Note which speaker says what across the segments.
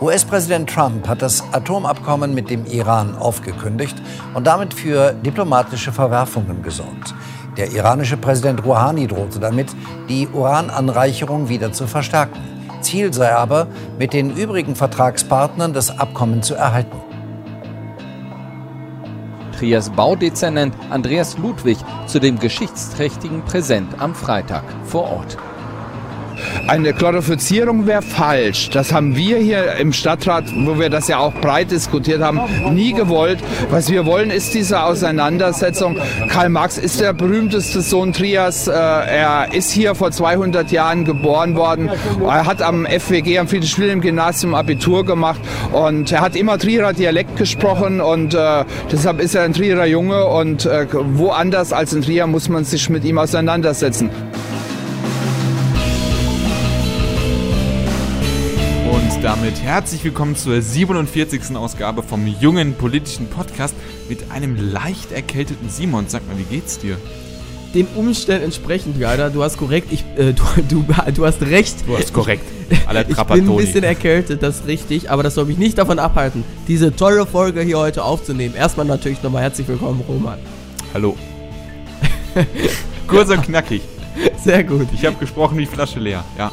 Speaker 1: US-Präsident Trump hat das Atomabkommen mit dem Iran aufgekündigt und damit für diplomatische Verwerfungen gesorgt. Der iranische Präsident Rouhani drohte damit, die Urananreicherung wieder zu verstärken. Ziel sei aber, mit den übrigen Vertragspartnern das Abkommen zu erhalten.
Speaker 2: Triers Baudezernent Andreas Ludwig zu dem geschichtsträchtigen Präsent am Freitag vor Ort.
Speaker 3: Eine Glorifizierung wäre falsch. Das haben wir hier im Stadtrat, wo wir das ja auch breit diskutiert haben, nie gewollt. Was wir wollen, ist diese Auseinandersetzung. Karl Marx ist der berühmteste Sohn Trias. Äh, er ist hier vor 200 Jahren geboren worden. Er hat am FWG, am Friedrich-Wilhelm-Gymnasium Abitur gemacht und er hat immer Trierer Dialekt gesprochen und äh, deshalb ist er ein Trierer Junge und äh, woanders als in Trier muss man sich mit ihm auseinandersetzen.
Speaker 4: Damit herzlich willkommen zur 47. Ausgabe vom jungen politischen Podcast mit einem leicht erkälteten Simon. Sag mal, wie geht's dir?
Speaker 5: Den Umständen entsprechend, leider. Du hast korrekt, ich, äh, du, du, du hast recht.
Speaker 4: Du hast korrekt.
Speaker 5: Alle ich bin ein bisschen erkältet, das ist richtig, aber das soll mich nicht davon abhalten, diese tolle Folge hier heute aufzunehmen. Erstmal natürlich nochmal herzlich willkommen, Roman.
Speaker 4: Hallo. Kurz und knackig.
Speaker 5: Sehr gut.
Speaker 4: Ich habe gesprochen, die Flasche leer. Ja.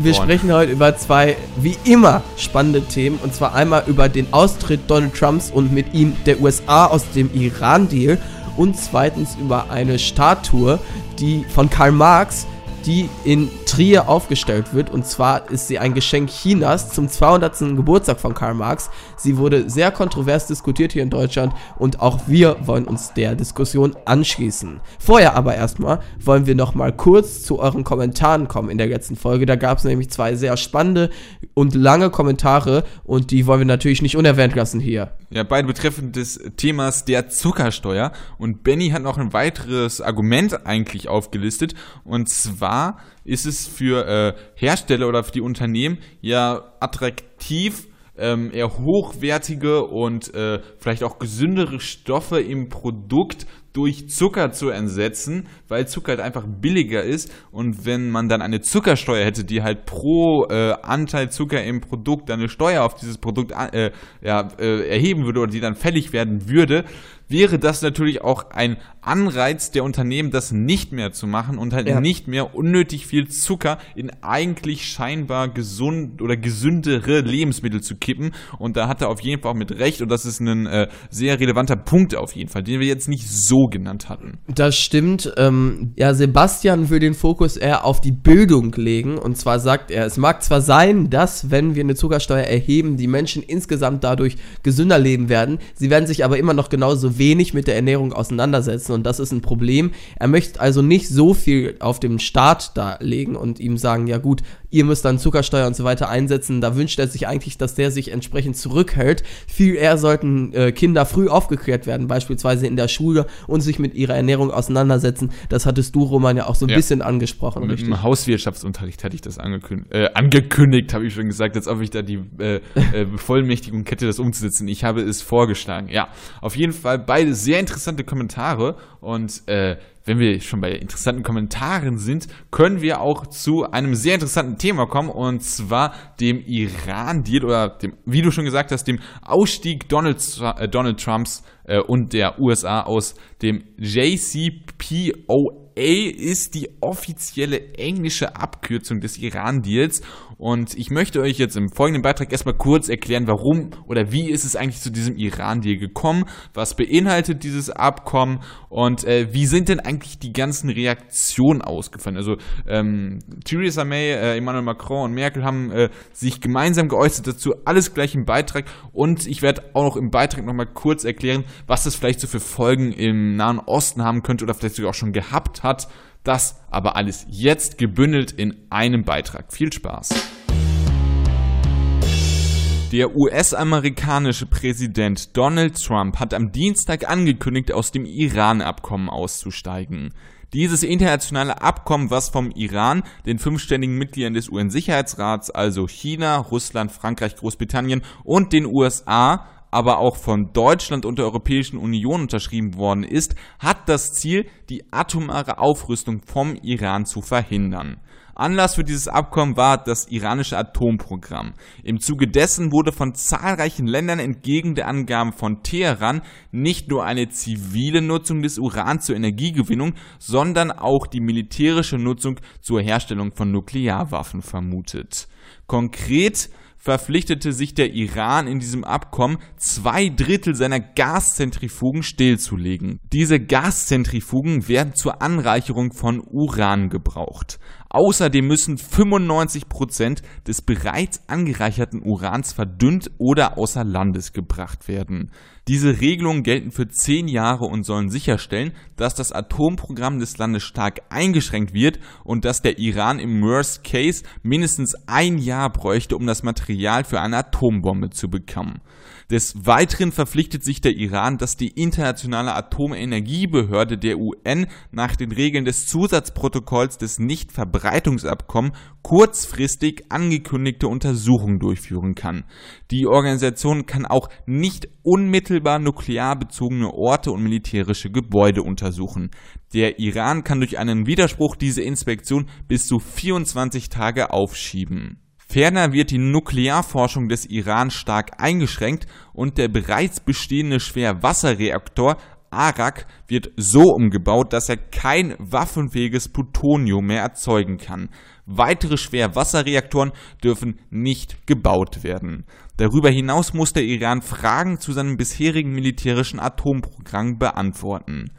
Speaker 5: Wir sprechen heute über zwei, wie immer, spannende Themen. Und zwar einmal über den Austritt Donald Trumps und mit ihm der USA aus dem Iran-Deal. Und zweitens über eine Statue, die von Karl Marx, die in Trier aufgestellt wird. Und zwar ist sie ein Geschenk Chinas zum 200. Geburtstag von Karl Marx. Sie wurde sehr kontrovers diskutiert hier in Deutschland und auch wir wollen uns der Diskussion anschließen. Vorher aber erstmal wollen wir noch mal kurz zu euren Kommentaren kommen in der letzten Folge. Da gab es nämlich zwei sehr spannende und lange Kommentare und die wollen wir natürlich nicht unerwähnt lassen hier.
Speaker 4: Ja, beide betreffen des Themas der Zuckersteuer. Und Benny hat noch ein weiteres Argument eigentlich aufgelistet. Und zwar ist es für äh, Hersteller oder für die Unternehmen ja attraktiv, ähm, eher hochwertige und äh, vielleicht auch gesündere Stoffe im Produkt durch Zucker zu ersetzen, weil Zucker halt einfach billiger ist. Und wenn man dann eine Zuckersteuer hätte, die halt pro äh, Anteil Zucker im Produkt dann eine Steuer auf dieses Produkt äh, ja, äh, erheben würde oder die dann fällig werden würde, wäre das natürlich auch ein Anreiz der Unternehmen, das nicht mehr zu machen und halt ja. nicht mehr unnötig viel Zucker in eigentlich scheinbar gesund oder gesündere Lebensmittel zu kippen. Und da hat er auf jeden Fall auch mit Recht und das ist ein äh, sehr relevanter Punkt auf jeden Fall, den wir jetzt nicht so genannt hatten.
Speaker 5: Das stimmt. Ähm, ja, Sebastian will den Fokus eher auf die Bildung legen und zwar sagt er, es mag zwar sein, dass wenn wir eine Zuckersteuer erheben, die Menschen insgesamt dadurch gesünder leben werden, sie werden sich aber immer noch genauso wenig mit der Ernährung auseinandersetzen und das ist ein Problem. Er möchte also nicht so viel auf dem Staat da legen und ihm sagen, ja gut, ihr müsst dann Zuckersteuer und so weiter einsetzen. Da wünscht er sich eigentlich, dass der sich entsprechend zurückhält. Viel eher sollten äh, Kinder früh aufgeklärt werden, beispielsweise in der Schule und sich mit ihrer Ernährung auseinandersetzen. Das hattest du, Roman, ja auch so ein ja. bisschen angesprochen.
Speaker 4: Mit richtig? Im Hauswirtschaftsunterricht hatte ich das angekündigt, äh, angekündigt habe ich schon gesagt, als ob ich da die äh, äh, Bevollmächtigung hätte, das umzusetzen. Ich habe es vorgeschlagen. Ja, auf jeden Fall beide sehr interessante Kommentare und äh, wenn wir schon bei interessanten Kommentaren sind, können wir auch zu einem sehr interessanten Thema kommen und zwar dem Iran-Deal oder dem, wie du schon gesagt hast, dem Ausstieg Donald, äh, Donald Trumps äh, und der USA aus dem JCPOA ist die offizielle englische Abkürzung des Iran-Deals. Und ich möchte euch jetzt im folgenden Beitrag erstmal kurz erklären, warum oder wie ist es eigentlich zu diesem Iran-Deal gekommen, was beinhaltet dieses Abkommen? Und äh, wie sind denn eigentlich die ganzen Reaktionen ausgefallen. Also ähm, Theresa May, äh, Emmanuel Macron und Merkel haben äh, sich gemeinsam geäußert dazu, alles gleich im Beitrag. Und ich werde auch noch im Beitrag nochmal kurz erklären, was das vielleicht so für Folgen im Nahen Osten haben könnte oder vielleicht sogar auch schon gehabt hat. Das aber alles jetzt gebündelt in einem Beitrag. Viel Spaß! Der US-amerikanische Präsident Donald Trump hat am Dienstag angekündigt, aus dem Iran-Abkommen auszusteigen. Dieses internationale Abkommen, was vom Iran, den fünfständigen Mitgliedern des UN-Sicherheitsrats, also China, Russland, Frankreich, Großbritannien und den USA, aber auch von Deutschland und der Europäischen Union unterschrieben worden ist, hat das Ziel, die atomare Aufrüstung vom Iran zu verhindern. Anlass für dieses Abkommen war das iranische Atomprogramm. Im Zuge dessen wurde von zahlreichen Ländern entgegen der Angaben von Teheran nicht nur eine zivile Nutzung des Uran zur Energiegewinnung, sondern auch die militärische Nutzung zur Herstellung von Nuklearwaffen vermutet. Konkret verpflichtete sich der Iran in diesem Abkommen, zwei Drittel seiner Gaszentrifugen stillzulegen. Diese Gaszentrifugen werden zur Anreicherung von Uran gebraucht. Außerdem müssen 95 Prozent des bereits angereicherten Urans verdünnt oder außer Landes gebracht werden. Diese Regelungen gelten für zehn Jahre und sollen sicherstellen, dass das Atomprogramm des Landes stark eingeschränkt wird und dass der Iran im Worst Case mindestens ein Jahr bräuchte, um das Material für eine Atombombe zu bekommen. Des Weiteren verpflichtet sich der Iran, dass die Internationale Atomenergiebehörde der UN nach den Regeln des Zusatzprotokolls des Nichtverbreitungsabkommens kurzfristig angekündigte Untersuchungen durchführen kann. Die Organisation kann auch nicht unmittelbar nuklearbezogene Orte und militärische Gebäude untersuchen. Der Iran kann durch einen Widerspruch diese Inspektion bis zu 24 Tage aufschieben. Ferner wird die Nuklearforschung des Iran stark eingeschränkt und der bereits bestehende Schwerwasserreaktor Arak wird so umgebaut, dass er kein waffenfähiges Plutonium mehr erzeugen kann. Weitere Schwerwasserreaktoren dürfen nicht gebaut werden. Darüber hinaus muss der Iran Fragen zu seinem bisherigen militärischen Atomprogramm beantworten.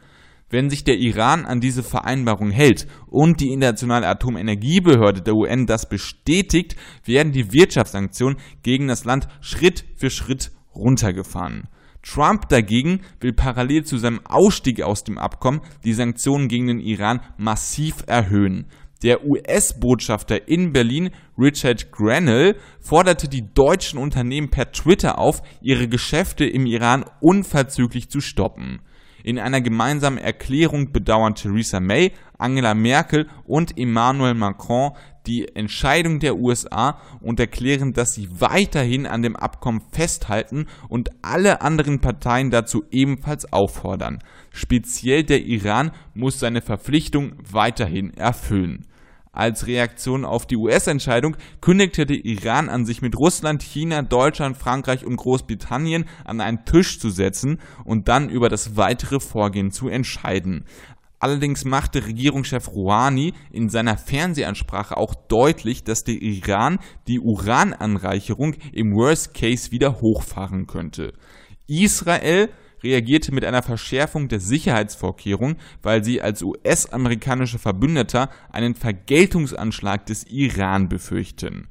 Speaker 4: Wenn sich der Iran an diese Vereinbarung hält und die Internationale Atomenergiebehörde der UN das bestätigt, werden die Wirtschaftssanktionen gegen das Land Schritt für Schritt runtergefahren. Trump dagegen will parallel zu seinem Ausstieg aus dem Abkommen die Sanktionen gegen den Iran massiv erhöhen. Der US-Botschafter in Berlin, Richard Grenell, forderte die deutschen Unternehmen per Twitter auf, ihre Geschäfte im Iran unverzüglich zu stoppen. In einer gemeinsamen Erklärung bedauern Theresa May, Angela Merkel und Emmanuel Macron die Entscheidung der USA und erklären, dass sie weiterhin an dem Abkommen festhalten und alle anderen Parteien dazu ebenfalls auffordern. Speziell der Iran muss seine Verpflichtung weiterhin erfüllen. Als Reaktion auf die US-Entscheidung kündigte der Iran an, sich mit Russland, China, Deutschland, Frankreich und Großbritannien an einen Tisch zu setzen und dann über das weitere Vorgehen zu entscheiden. Allerdings machte Regierungschef Rouhani in seiner Fernsehansprache auch deutlich, dass der Iran die Urananreicherung im Worst Case wieder hochfahren könnte. Israel reagierte mit einer Verschärfung der Sicherheitsvorkehrungen, weil sie als US-amerikanischer Verbündeter einen Vergeltungsanschlag des Iran befürchten.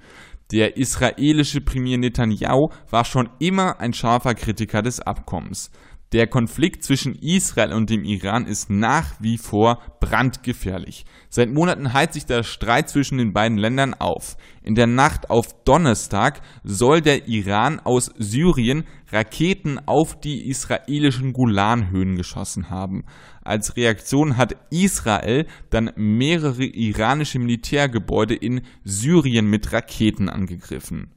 Speaker 4: Der israelische Premier Netanyahu war schon immer ein scharfer Kritiker des Abkommens. Der Konflikt zwischen Israel und dem Iran ist nach wie vor brandgefährlich. Seit Monaten heizt sich der Streit zwischen den beiden Ländern auf. In der Nacht auf Donnerstag soll der Iran aus Syrien Raketen auf die israelischen Golanhöhen geschossen haben. Als Reaktion hat Israel dann mehrere iranische Militärgebäude in Syrien mit Raketen angegriffen.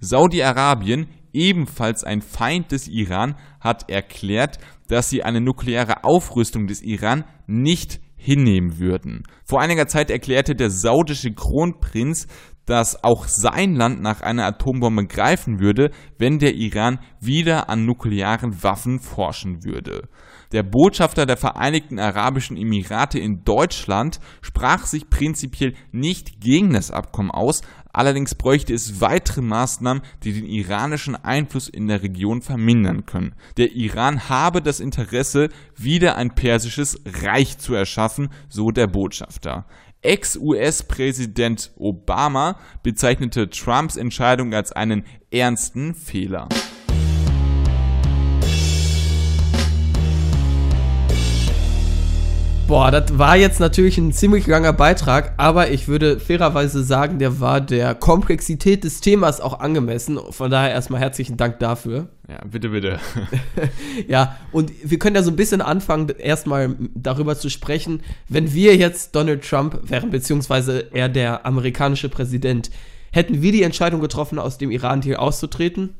Speaker 4: Saudi-Arabien, ebenfalls ein Feind des Iran, hat erklärt, dass sie eine nukleare Aufrüstung des Iran nicht hinnehmen würden. Vor einiger Zeit erklärte der saudische Kronprinz, dass auch sein Land nach einer Atombombe greifen würde, wenn der Iran wieder an nuklearen Waffen forschen würde. Der Botschafter der Vereinigten Arabischen Emirate in Deutschland sprach sich prinzipiell nicht gegen das Abkommen aus, allerdings bräuchte es weitere Maßnahmen, die den iranischen Einfluss in der Region vermindern können. Der Iran habe das Interesse, wieder ein persisches Reich zu erschaffen, so der Botschafter. Ex-US-Präsident Obama bezeichnete Trumps Entscheidung als einen ernsten Fehler.
Speaker 5: Boah, das war jetzt natürlich ein ziemlich langer Beitrag, aber ich würde fairerweise sagen, der war der Komplexität des Themas auch angemessen. Von daher erstmal herzlichen Dank dafür.
Speaker 4: Ja, bitte, bitte.
Speaker 5: ja, und wir können ja so ein bisschen anfangen, erstmal darüber zu sprechen, wenn wir jetzt Donald Trump wären, beziehungsweise er der amerikanische Präsident, hätten wir die Entscheidung getroffen, aus dem Iran-Deal auszutreten?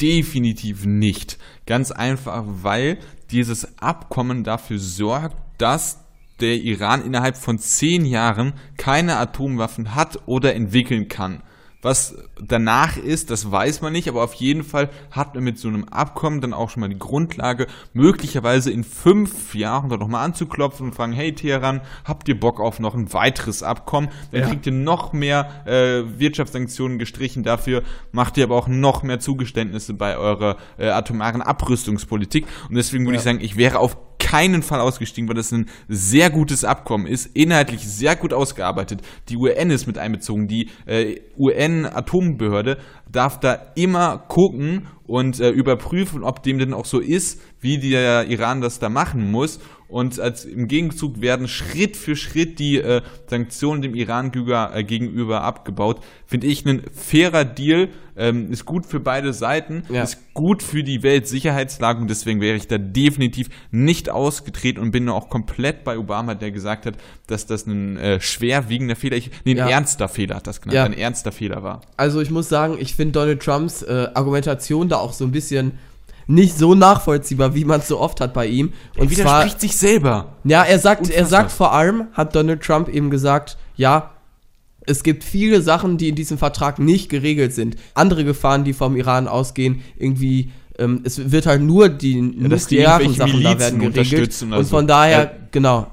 Speaker 4: Definitiv nicht. Ganz einfach, weil dieses Abkommen dafür sorgt, dass der Iran innerhalb von zehn Jahren keine Atomwaffen hat oder entwickeln kann. Was danach ist, das weiß man nicht, aber auf jeden Fall hat man mit so einem Abkommen dann auch schon mal die Grundlage, möglicherweise in fünf Jahren da nochmal anzuklopfen und fragen, hey Teheran, habt ihr Bock auf noch ein weiteres Abkommen? Dann
Speaker 5: Ja.
Speaker 4: kriegt ihr noch mehr äh, Wirtschaftssanktionen gestrichen, dafür macht ihr aber auch noch mehr Zugeständnisse bei eurer äh, atomaren Abrüstungspolitik. Und deswegen würde ich sagen, ich wäre auf keinen Fall ausgestiegen, weil das ein sehr gutes Abkommen ist, inhaltlich sehr gut ausgearbeitet. Die UN ist mit einbezogen, die äh, UN-Atombehörde darf da immer gucken und äh, überprüfen, ob dem denn auch so ist, wie der Iran das da machen muss. Und als im Gegenzug werden Schritt für Schritt die äh, Sanktionen dem Iran gegenüber, äh, gegenüber abgebaut. Finde ich ein fairer Deal, ähm, ist gut für beide Seiten,
Speaker 5: Ja.
Speaker 4: ist gut für die Weltsicherheitslage und deswegen wäre ich da definitiv nicht ausgetreten und bin auch komplett bei Obama, der gesagt hat, dass das ein äh, schwerwiegender Fehler, ich, nee, ein
Speaker 5: Ja.
Speaker 4: ernster Fehler hat das genannt,
Speaker 5: Ja.
Speaker 4: ein ernster Fehler war.
Speaker 5: Also ich muss sagen, ich finde Donald Trumps äh, Argumentation da auch so ein bisschen nicht so nachvollziehbar, wie man es so oft hat bei ihm.
Speaker 4: Er
Speaker 5: Und zwar,
Speaker 4: widerspricht sich selber.
Speaker 5: ja, er sagt, er sagt vor allem, hat Donald Trump eben gesagt, ja, es gibt viele Sachen, die in diesem Vertrag nicht geregelt sind. Andere Gefahren, die vom Iran ausgehen, irgendwie, ähm, es wird halt nur die
Speaker 4: die
Speaker 5: nuklearen Sachen da werden geregelt.
Speaker 4: unterstützen oder
Speaker 5: Und von daher,
Speaker 4: Äh,
Speaker 5: genau.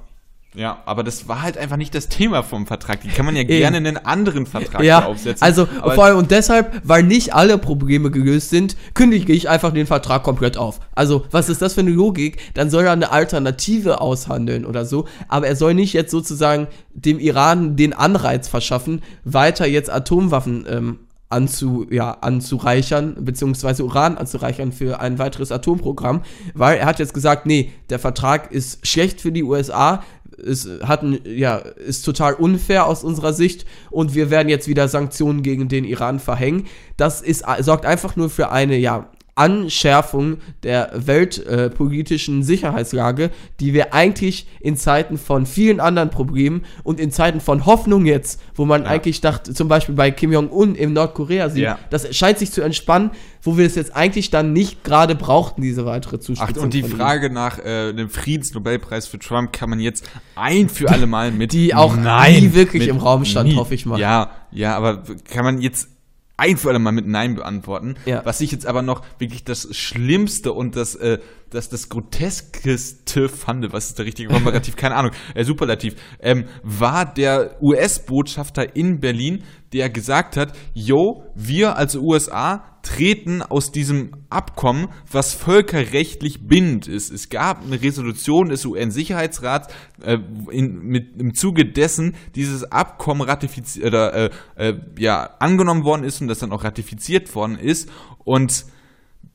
Speaker 4: Ja, aber das war halt einfach nicht das Thema vom Vertrag. Die kann man ja gerne in einen anderen Vertrag
Speaker 5: Ja,
Speaker 4: aufsetzen.
Speaker 5: also
Speaker 4: aber
Speaker 5: vor allem und deshalb, weil nicht alle Probleme gelöst sind, kündige ich einfach den Vertrag komplett auf. Also, was ist das für eine Logik? Dann soll er eine Alternative aushandeln oder so, aber er soll nicht jetzt sozusagen dem Iran den Anreiz verschaffen, weiter jetzt Atomwaffen ähm, anzu, ja, anzureichern, beziehungsweise Uran anzureichern für ein weiteres Atomprogramm, weil er hat jetzt gesagt, nee, der Vertrag ist schlecht für die USA, es hat ja, ist total unfair aus unserer Sicht und wir werden jetzt wieder Sanktionen gegen den Iran verhängen. Das ist, sorgt einfach nur für eine, ja, Anschärfung der weltpolitischen äh, Sicherheitslage, die wir eigentlich in Zeiten von vielen anderen Problemen und in Zeiten von Hoffnung jetzt, wo man eigentlich dachte, zum Beispiel bei Kim Jong-un im Nordkorea sieht,
Speaker 4: Ja.
Speaker 5: das scheint sich zu entspannen, wo wir es jetzt eigentlich dann nicht gerade brauchten, diese weitere
Speaker 4: Ach,
Speaker 5: Zuspitzung.
Speaker 4: und die. Frage nach äh, dem Friedensnobelpreis für Trump kann man jetzt ein für alle Mal mit
Speaker 5: Die auch nie wirklich im Raum stand, hoffe ich mal.
Speaker 4: Ja, ja, aber kann man jetzt ein für alle Mal mit Nein beantworten.
Speaker 5: Ja.
Speaker 4: Was ich jetzt aber noch wirklich das Schlimmste und das, äh, das, das Groteskeste fand, was ist der richtige Komparativ, keine Ahnung, äh, Superlativ, ähm, war der US-Botschafter in Berlin, der gesagt hat, yo, wir als USA treten aus diesem Abkommen, was völkerrechtlich bindend ist. Es gab eine Resolution des UN-Sicherheitsrats, äh, in, mit, im Zuge dessen dieses Abkommen ratifiziert äh, äh, ja angenommen worden ist und das dann auch ratifiziert worden ist. Und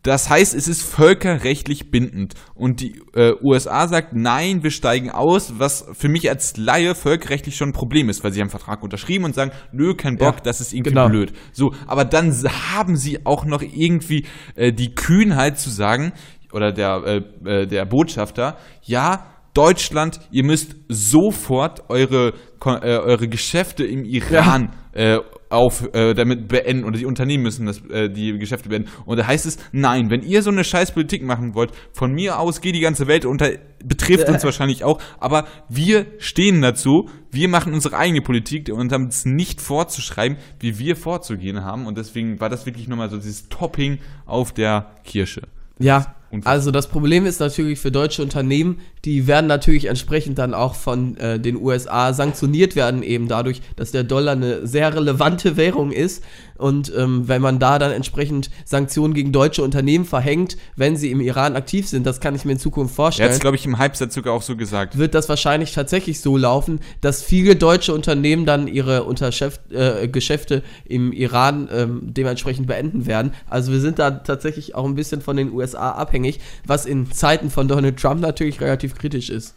Speaker 4: das heißt, es ist völkerrechtlich bindend. Und die äh, USA sagt, nein, wir steigen aus, was für mich als Laie völkerrechtlich schon ein Problem ist, weil sie haben einen Vertrag unterschrieben und sagen, nö, kein Bock,
Speaker 5: Ja,
Speaker 4: das ist irgendwie
Speaker 5: genau.
Speaker 4: blöd. So, aber dann haben sie auch noch irgendwie äh, die Kühnheit zu sagen, oder der, äh, äh, der Botschafter, ja, Deutschland, ihr müsst sofort eure, äh, eure Geschäfte im Iran äh, auf, äh, damit beenden oder die Unternehmen müssen das, äh, die Geschäfte beenden. Und da heißt es, nein, wenn ihr so eine scheiß Politik machen wollt, von mir aus geht die ganze Welt unter, betrifft uns wahrscheinlich auch, aber wir stehen dazu, wir machen unsere eigene Politik und haben es nicht vorzuschreiben, wie wir vorzugehen haben. Und deswegen war das wirklich nochmal so dieses Topping auf der Kirsche.
Speaker 5: Ja,
Speaker 4: Unfassbar.
Speaker 5: also das Problem ist natürlich für deutsche Unternehmen, die werden natürlich entsprechend dann auch von äh, den USA sanktioniert werden, eben dadurch, dass der Dollar eine sehr relevante Währung ist. Und ähm, wenn man da dann entsprechend Sanktionen gegen deutsche Unternehmen verhängt, wenn sie im Iran aktiv sind, das kann ich mir in Zukunft
Speaker 4: Er
Speaker 5: vorstellen
Speaker 4: hat es, glaube ich, im Halbsatz sogar auch so gesagt.
Speaker 5: wird das wahrscheinlich tatsächlich so laufen, dass viele deutsche Unternehmen dann ihre Unterschäft, äh, Geschäfte im Iran ähm, dementsprechend beenden werden. Also wir sind da tatsächlich auch ein bisschen von den USA abhängig, was in Zeiten von Donald Trump natürlich relativ kritisch ist.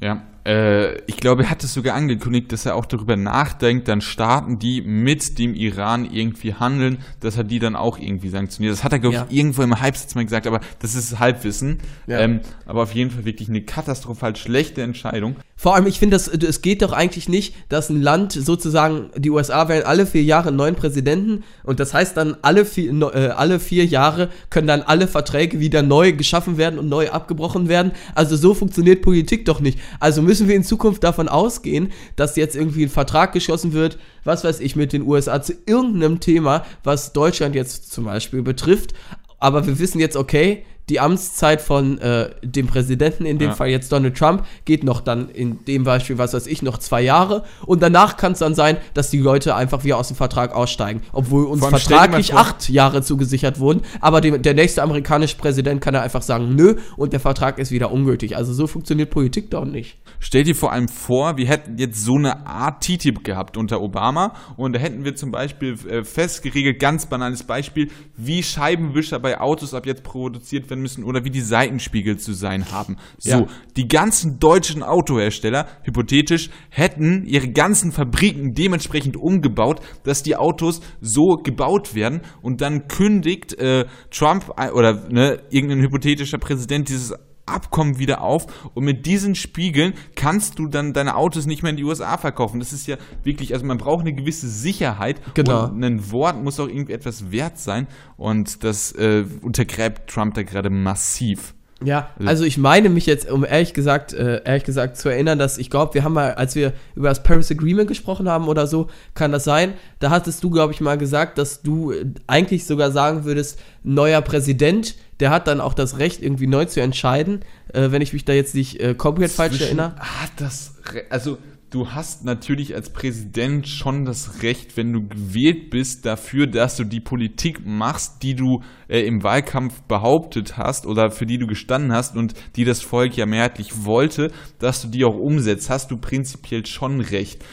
Speaker 4: Ja, äh, ich glaube, er hat es sogar angekündigt, dass er auch darüber nachdenkt, dann Staaten, die mit dem Iran irgendwie handeln, dass er die dann auch irgendwie sanktioniert. Das hat er, glaube
Speaker 5: Ja.
Speaker 4: ich, irgendwo im Halbsatz mal gesagt, aber das ist Halbwissen.
Speaker 5: Ja.
Speaker 4: Ähm, aber auf jeden Fall wirklich eine katastrophal schlechte Entscheidung.
Speaker 5: Vor allem, ich finde, es geht doch eigentlich nicht, dass ein Land sozusagen, die USA wählen alle vier Jahre einen neuen Präsidenten und das heißt dann, alle vier, äh, alle vier Jahre können dann alle Verträge wieder neu geschaffen werden und neu abgebrochen werden. Also so funktioniert Politik doch nicht. Also müssen wir in Zukunft davon ausgehen, dass jetzt irgendwie ein Vertrag geschlossen wird, was weiß ich, mit den USA zu irgendeinem Thema, was Deutschland jetzt zum Beispiel betrifft. Aber wir wissen jetzt, okay, die Amtszeit von äh, dem Präsidenten, in dem
Speaker 4: Ja.
Speaker 5: Fall jetzt Donald Trump, geht noch dann in dem Beispiel, was weiß ich, noch zwei Jahre. Und danach kann es dann sein, dass die Leute einfach wieder aus dem Vertrag aussteigen. Obwohl uns vertraglich acht Jahre zugesichert wurden. Aber dem, der nächste amerikanische Präsident kann ja einfach sagen, nö, und der Vertrag ist wieder ungültig. Also so funktioniert Politik doch nicht.
Speaker 4: Stell dir vor allem vor, wir hätten jetzt so eine Art TTIP gehabt unter Obama und da hätten wir zum Beispiel äh, festgeregelt, ganz banales Beispiel, wie Scheibenwischer bei Autos ab jetzt produziert werden müssen oder wie die Seitenspiegel zu sein haben. So,
Speaker 5: Ja.
Speaker 4: die ganzen deutschen Autohersteller, hypothetisch, hätten ihre ganzen Fabriken dementsprechend umgebaut, dass die Autos so gebaut werden und dann kündigt äh, Trump ein- oder ne, irgendein hypothetischer Präsident dieses Abkommen wieder auf und mit diesen Spiegeln kannst du dann deine Autos nicht mehr in die USA verkaufen. Das ist ja wirklich, also man braucht eine gewisse Sicherheit
Speaker 5: Genau.
Speaker 4: und ein Wort muss auch irgendwie etwas wert sein und das äh, untergräbt Trump da gerade massiv.
Speaker 5: Ja, also ich meine mich jetzt, um ehrlich gesagt, äh, ehrlich gesagt zu erinnern, dass ich glaube, wir haben mal, als wir über das Paris Agreement gesprochen haben oder so, kann das sein, da hattest du, glaube ich, mal gesagt, dass du äh, eigentlich sogar sagen würdest, neuer Präsident, der hat dann auch das Recht, irgendwie neu zu entscheiden, äh, wenn ich mich da jetzt nicht äh, komplett falsch erinnere.
Speaker 4: Hat das, also du hast natürlich als Präsident schon das Recht, wenn du gewählt bist, dafür, dass du die Politik machst, die du äh, im Wahlkampf behauptet hast oder für die du gestanden hast und die das Volk ja mehrheitlich wollte, dass du die auch umsetzt, hast du prinzipiell schon recht.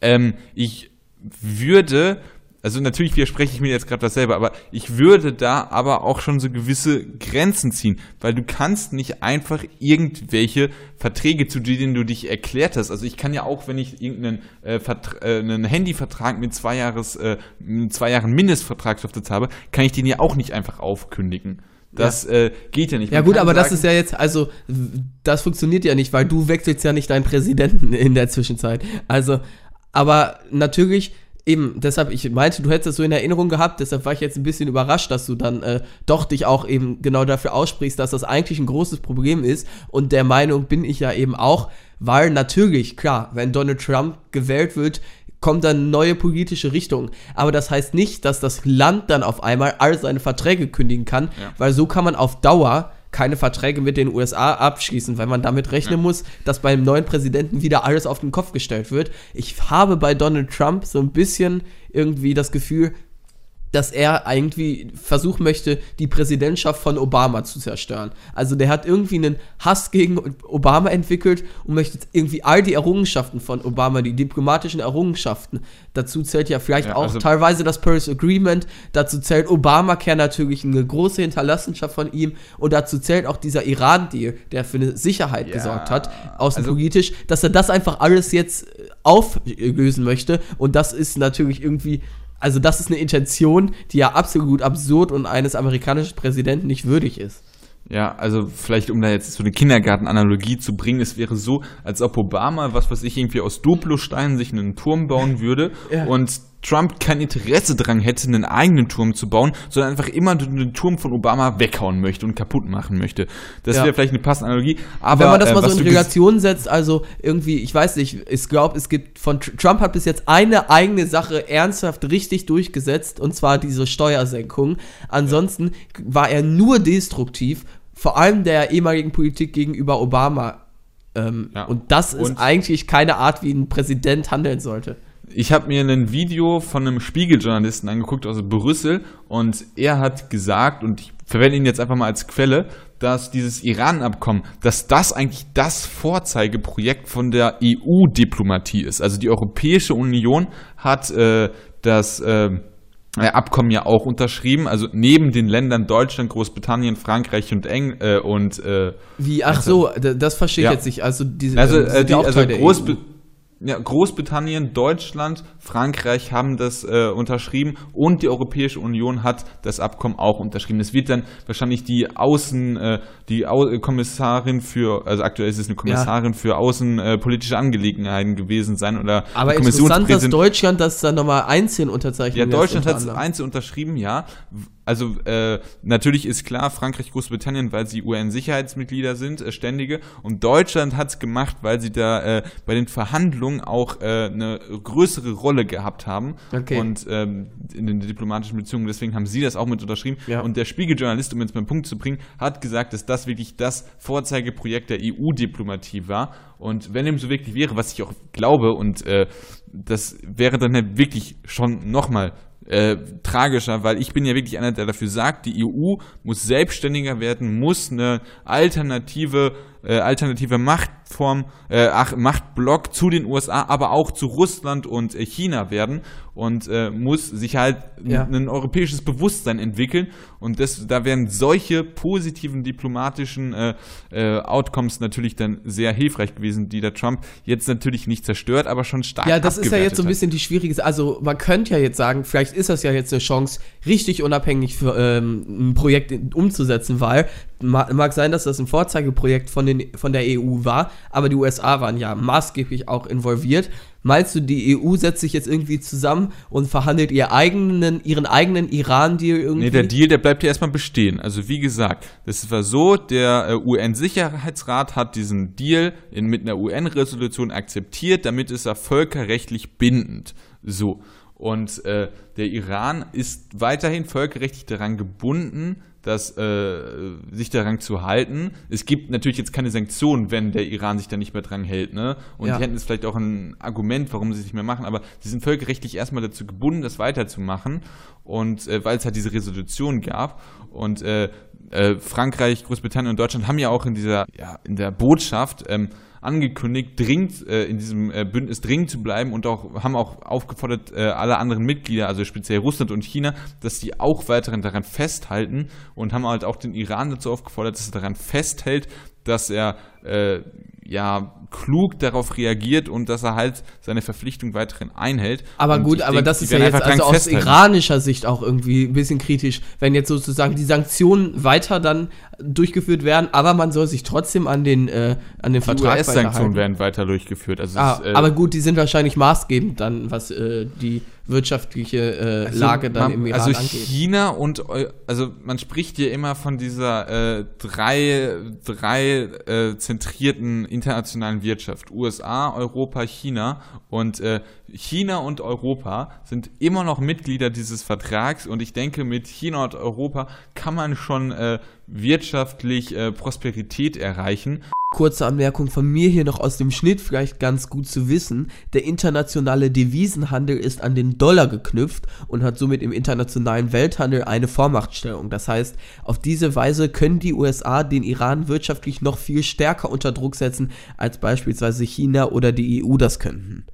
Speaker 4: Ähm, ich würde also natürlich widerspreche ich mir jetzt gerade das selber, aber ich würde da aber auch schon so gewisse Grenzen ziehen, weil du kannst nicht einfach irgendwelche Verträge, zu denen du dich erklärt hast. Also ich kann ja auch, wenn ich irgendeinen äh, äh, einen Handyvertrag mit zwei Jahres, äh, mit zwei Jahren Mindestvertragslaufzeit habe, kann ich den ja auch nicht einfach aufkündigen. Das äh, geht ja nicht.
Speaker 5: Ja
Speaker 4: Man
Speaker 5: gut,
Speaker 4: kann
Speaker 5: aber das
Speaker 4: sagen-
Speaker 5: ist ja jetzt, also das funktioniert ja nicht, weil du wechselst ja nicht deinen Präsidenten in der Zwischenzeit. Also, aber natürlich eben, deshalb, ich meinte, du hättest das so in Erinnerung gehabt, deshalb war ich jetzt ein bisschen überrascht, dass du dann äh, doch dich auch eben genau dafür aussprichst, dass das eigentlich ein großes Problem ist. Und der Meinung bin ich ja eben auch, weil natürlich, klar, wenn Donald Trump gewählt wird, kommt dann eine neue politische Richtung. Aber das heißt nicht, dass das Land dann auf einmal all seine Verträge kündigen kann,
Speaker 4: Ja.
Speaker 5: weil so kann man auf Dauer keine Verträge mit den USA abschließen, weil man damit rechnen muss, dass beim neuen Präsidenten wieder alles auf den Kopf gestellt wird. Ich habe bei Donald Trump so ein bisschen irgendwie das Gefühl, dass er irgendwie versuchen möchte, die Präsidentschaft von Obama zu zerstören. Also der hat irgendwie einen Hass gegen Obama entwickelt und möchte irgendwie all die Errungenschaften von Obama, die diplomatischen Errungenschaften, dazu zählt ja vielleicht
Speaker 4: Ja,
Speaker 5: auch
Speaker 4: also-
Speaker 5: teilweise das Paris Agreement, dazu zählt Obamacare natürlich eine große Hinterlassenschaft von ihm. Und dazu zählt auch dieser Iran-Deal, der für eine Sicherheit
Speaker 4: Ja,
Speaker 5: gesorgt hat,
Speaker 4: also-
Speaker 5: außenpolitisch, dass er das einfach alles jetzt auflösen möchte. Und das ist natürlich irgendwie also das ist eine Intention, die ja absolut absurd und eines amerikanischen Präsidenten nicht würdig ist.
Speaker 4: Ja, also vielleicht um da jetzt so eine Kindergartenanalogie zu bringen, es wäre so, als ob Obama, was weiß ich, irgendwie aus Duplosteinen sich einen Turm bauen würde
Speaker 5: Ja.
Speaker 4: und Trump kein Interesse daran hätte, einen eigenen Turm zu bauen, sondern einfach immer den Turm von Obama weghauen möchte und kaputt machen möchte. Das
Speaker 5: Ja.
Speaker 4: wäre vielleicht eine passende Analogie. Aber
Speaker 5: Wenn man das
Speaker 4: äh,
Speaker 5: mal so
Speaker 4: was
Speaker 5: in Relation setzt, also irgendwie, ich weiß nicht, ich glaube, es gibt von Tr- Trump hat bis jetzt eine eigene Sache ernsthaft richtig durchgesetzt und zwar diese Steuersenkung. Ansonsten war er nur destruktiv, vor allem der ehemaligen Politik gegenüber Obama. Ähm,
Speaker 4: Ja.
Speaker 5: Und das ist
Speaker 4: Und-
Speaker 5: eigentlich keine Art, wie ein Präsident handeln sollte.
Speaker 4: Ich habe mir ein Video von einem Spiegeljournalisten angeguckt aus Brüssel und er hat gesagt, und ich verwende ihn jetzt einfach mal als Quelle, dass dieses Iran-Abkommen, dass das eigentlich das Vorzeigeprojekt von der EU-Diplomatie ist. Also die Europäische Union hat äh, das äh, äh, Abkommen ja auch unterschrieben, also neben den Ländern Deutschland, Großbritannien, Frankreich und Eng äh, und äh,
Speaker 5: Wie, ach so, das verstehe ich
Speaker 4: Ja.
Speaker 5: jetzt nicht. Also, diese,
Speaker 4: also,
Speaker 5: ähm,
Speaker 4: äh, die,
Speaker 5: auch
Speaker 4: also
Speaker 5: Teil der
Speaker 4: Großb
Speaker 5: EU.
Speaker 4: Ja, Großbritannien, Deutschland, Frankreich haben das äh, unterschrieben und die Europäische Union hat das Abkommen auch unterschrieben. Es wird dann wahrscheinlich die Außen, äh, die Au äh, Kommissarin für, also aktuell ist es eine Kommissarin für außenpolitische Angelegenheiten gewesen sein oder
Speaker 5: Aber interessant, dass Deutschland das dann nochmal einzeln unterzeichnet.
Speaker 4: ja, Deutschland hat es einzeln unterschrieben, ja. Also äh, natürlich ist klar, Frankreich, Großbritannien, weil sie UN-Sicherheitsmitglieder sind, äh, ständige. Und Deutschland hat es gemacht, weil sie da äh, bei den Verhandlungen auch äh, eine größere Rolle gehabt haben.
Speaker 5: Okay.
Speaker 4: Und ähm, in den diplomatischen Beziehungen, deswegen haben sie das auch mit unterschrieben.
Speaker 5: Ja.
Speaker 4: Und der Spiegeljournalist, um jetzt meinen Punkt zu bringen, hat gesagt, dass das wirklich das Vorzeigeprojekt der EU-Diplomatie war. Und wenn dem so wirklich wäre, was ich auch glaube, und äh, das wäre dann ja wirklich schon nochmal äh, tragischer, weil ich bin ja wirklich einer, der dafür sagt, die EU muss selbstständiger werden, muss eine alternative, äh, alternative Machtform, äh, ach, Machtblock zu den USA, aber auch zu Russland und äh, China werden und äh, muss sich halt
Speaker 5: Ja.
Speaker 4: ein europäisches Bewusstsein entwickeln und das, da wären solche positiven diplomatischen äh, äh, Outcomes natürlich dann sehr hilfreich gewesen, die der Trump jetzt natürlich nicht zerstört, aber schon stark
Speaker 5: Ja, das ist ja jetzt so ein bisschen die schwierige. Also man könnte ja jetzt sagen, vielleicht ist das ja jetzt eine Chance, richtig unabhängig für ähm, ein Projekt umzusetzen, weil ma mag sein, dass das ein Vorzeigeprojekt von, den, von der EU war, aber die USA waren ja maßgeblich auch involviert. Meinst du, die EU setzt sich jetzt irgendwie zusammen und verhandelt ihr eigenen, ihren eigenen Iran-Deal irgendwie?
Speaker 4: Nee, der Deal, der bleibt ja erstmal bestehen. Also wie gesagt, das war so, der äh, UN-Sicherheitsrat hat diesen Deal in, mit einer UN-Resolution akzeptiert, damit ist er völkerrechtlich bindend. So. Und äh, der Iran ist weiterhin völkerrechtlich daran gebunden, das, äh, sich daran zu halten. Es gibt natürlich jetzt keine Sanktionen, wenn der Iran sich da nicht mehr dran hält. Ne? Und
Speaker 5: Ja.
Speaker 4: die hätten jetzt vielleicht auch ein Argument, warum sie es nicht mehr machen, aber sie sind völkerrechtlich erstmal dazu gebunden, das weiterzumachen. Und äh, weil es halt diese Resolution gab. Und äh, äh, Frankreich, Großbritannien und Deutschland haben ja auch in dieser, ja, in der Botschaft ähm, angekündigt, dringend äh, in diesem äh, Bündnis dringend zu bleiben und auch haben auch aufgefordert, äh, alle anderen Mitglieder, also speziell Russland und China, dass die auch weiterhin daran festhalten und haben halt auch den Iran dazu aufgefordert, dass er daran festhält, dass er äh, ja klug darauf reagiert und dass er halt seine Verpflichtung weiterhin einhält.
Speaker 5: Aber
Speaker 4: Und
Speaker 5: gut, aber
Speaker 4: denke,
Speaker 5: das ist ja jetzt also aus
Speaker 4: festhalten.
Speaker 5: iranischer Sicht auch irgendwie ein bisschen kritisch, wenn jetzt sozusagen die Sanktionen weiter dann durchgeführt werden, aber man soll sich trotzdem an den, äh, an den
Speaker 4: Die
Speaker 5: Vertrag
Speaker 4: US-Sanktionen werden weiter durchgeführt. Also
Speaker 5: Ah,
Speaker 4: es, äh,
Speaker 5: aber gut, die sind wahrscheinlich maßgebend dann, was äh, die wirtschaftliche äh,
Speaker 4: Also
Speaker 5: Lage dann
Speaker 4: man,
Speaker 5: im Iran
Speaker 4: also
Speaker 5: angeht.
Speaker 4: China und also man spricht hier immer von dieser äh, drei drei äh, zentrierten internationalen Wirtschaft. USA Europa China. Und äh, China und Europa sind immer noch Mitglieder dieses Vertrags. Und ich denke mit China und Europa kann man schon äh, wirtschaftlich äh, Prosperität erreichen
Speaker 5: Kurze Anmerkung von mir hier noch aus dem Schnitt, vielleicht ganz gut zu wissen. Der internationale Devisenhandel ist an den Dollar geknüpft und hat somit im internationalen Welthandel eine Vormachtstellung. Das heißt, auf diese Weise können die USA den Iran wirtschaftlich noch viel stärker unter Druck setzen, als beispielsweise China oder die EU das könnten.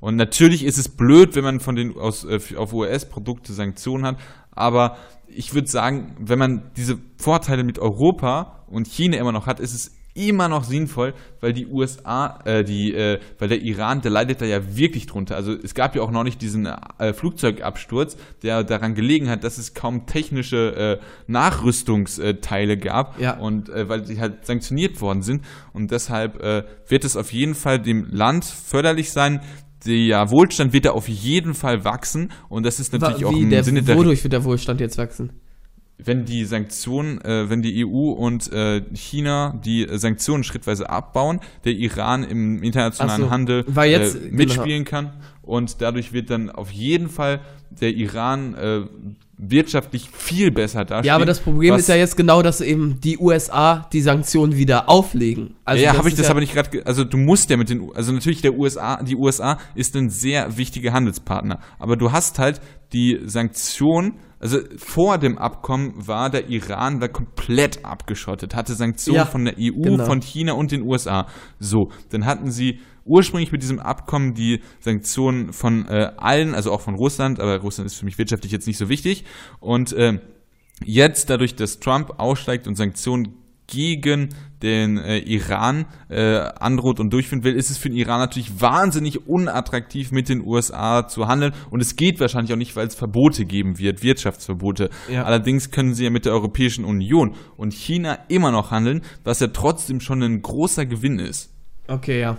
Speaker 4: Und natürlich ist es blöd, wenn man von den aus, äh, auf US-Produkte Sanktionen hat, aber ich würde sagen, wenn man diese Vorteile mit Europa und China immer noch hat, ist es immer noch sinnvoll, weil die USA, äh, die, äh, weil der Iran, der leidet da ja wirklich drunter. Also es gab ja auch noch nicht diesen äh, Flugzeugabsturz, der daran gelegen hat, dass es kaum technische äh, Nachrüstungsteile gab
Speaker 5: Ja.
Speaker 4: und äh, weil sie halt sanktioniert worden sind und deshalb äh, wird es auf jeden Fall dem Land förderlich sein. Der Wohlstand wird da auf jeden Fall wachsen und das ist natürlich
Speaker 5: Wa-
Speaker 4: auch
Speaker 5: Wie
Speaker 4: im
Speaker 5: der,
Speaker 4: Sinne der
Speaker 5: wodurch wird der Wohlstand jetzt wachsen?
Speaker 4: Wenn die Sanktionen, äh, wenn die EU und äh, China die äh, Sanktionen schrittweise abbauen, der Iran im internationalen
Speaker 5: so,
Speaker 4: Handel
Speaker 5: weil jetzt-
Speaker 4: äh,
Speaker 5: genau.
Speaker 4: mitspielen kann und dadurch wird dann auf jeden Fall der Iran äh, wirtschaftlich viel besser dastehen.
Speaker 5: Ja, aber das Problem ist ja jetzt genau, dass eben die USA die Sanktionen wieder auflegen. Also
Speaker 4: ja, habe ich das
Speaker 5: ja-
Speaker 4: aber nicht gerade, ge- also du musst ja mit den, also natürlich der USA, die USA ist ein sehr wichtiger Handelspartner, aber du hast halt die Sanktionen, also vor dem Abkommen war der Iran da komplett abgeschottet, hatte Sanktionen
Speaker 5: Ja,
Speaker 4: von der EU,
Speaker 5: genau.
Speaker 4: von China und den USA. So, dann hatten sie ursprünglich mit diesem Abkommen die Sanktionen von äh, allen, also auch von Russland, aber Russland ist für mich wirtschaftlich jetzt nicht so wichtig und ähm, jetzt dadurch, dass Trump aussteigt und Sanktionen gegen den äh, Iran äh, androht und durchführen will, ist es für den Iran natürlich wahnsinnig unattraktiv, mit den USA zu handeln. Und es geht wahrscheinlich auch nicht, weil es Verbote geben wird, Wirtschaftsverbote.
Speaker 5: Ja.
Speaker 4: Allerdings können sie ja mit der Europäischen Union und China immer noch handeln, was ja trotzdem schon ein großer Gewinn ist.
Speaker 5: Okay, ja.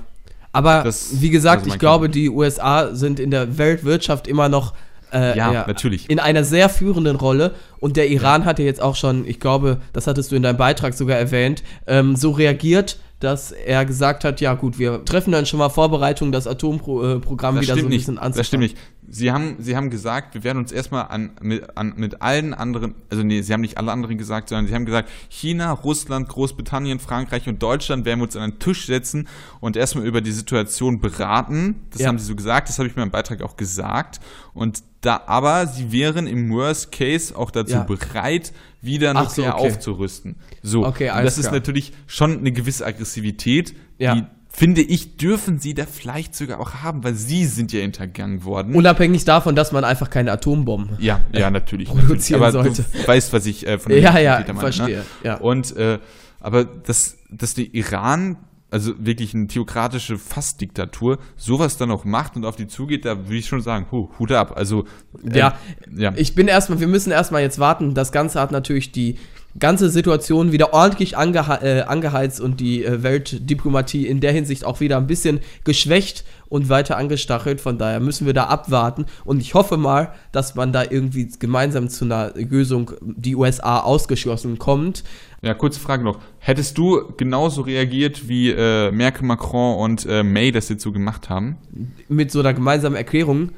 Speaker 5: Aber
Speaker 4: Das-
Speaker 5: wie gesagt,
Speaker 4: also
Speaker 5: ich glaube, die USA sind in der Weltwirtschaft immer noch äh,
Speaker 4: Ja, natürlich.
Speaker 5: in einer sehr führenden Rolle Und der Iran hatte jetzt auch schon, ich glaube, das hattest du in deinem Beitrag sogar erwähnt, ähm, so reagiert, dass er gesagt hat, ja gut, wir treffen dann schon mal Vorbereitungen, das Atomprogramm
Speaker 4: Das
Speaker 5: wieder so ein
Speaker 4: nicht.
Speaker 5: bisschen anzufangen.
Speaker 4: Das stimmt nicht. Sie haben, Sie haben gesagt, wir werden uns erstmal an mit, an, mit allen anderen, also nee, Sie haben nicht alle anderen gesagt, sondern Sie haben gesagt, China, Russland, Großbritannien, Frankreich und Deutschland werden wir uns an einen Tisch setzen und erstmal über die Situation beraten. Das
Speaker 5: Ja.
Speaker 4: haben Sie so gesagt, das habe ich mir im Beitrag auch gesagt. Und da, aber Sie wären im Worst Case auch dazu
Speaker 5: Ja.
Speaker 4: bereit, wieder
Speaker 5: Ach so,
Speaker 4: nuklear
Speaker 5: okay.
Speaker 4: aufzurüsten. So.
Speaker 5: Okay,
Speaker 4: das ist
Speaker 5: klar.
Speaker 4: natürlich schon eine gewisse Aggressivität,
Speaker 5: Ja.
Speaker 4: die finde ich, dürfen sie da vielleicht sogar auch haben, weil sie sind ja hintergangen worden.
Speaker 5: Unabhängig davon, dass man einfach keine Atombomben.
Speaker 4: ja, ja, natürlich.
Speaker 5: produzieren
Speaker 4: natürlich. Aber
Speaker 5: sollte.
Speaker 4: du weißt, was ich äh, von
Speaker 5: Ja, ja,
Speaker 4: Täter meine,
Speaker 5: verstehe,
Speaker 4: Ne?
Speaker 5: ja.
Speaker 4: Und, äh, aber dass, dass der Iran, also wirklich eine theokratische Fassdiktatur, sowas dann auch macht und auf die zugeht, da würde ich schon sagen, hu, Hut ab. Also, äh,
Speaker 5: Ja,
Speaker 4: ja.
Speaker 5: ich bin erstmal, wir müssen erstmal jetzt warten. Das Ganze hat natürlich die ganze Situation wieder ordentlich angehe äh, angeheizt und die äh, Weltdiplomatie in der Hinsicht auch wieder ein bisschen geschwächt und weiter angestachelt. Von daher müssen wir da abwarten. Und ich hoffe mal, dass man da irgendwie gemeinsam zu einer Lösung, die USA ausgeschlossen kommt.
Speaker 4: Ja, kurze Frage noch. Hättest du genauso reagiert, wie äh, Merkel, Macron und äh, May das jetzt so gemacht haben?
Speaker 5: mit so einer gemeinsamen Erklärung.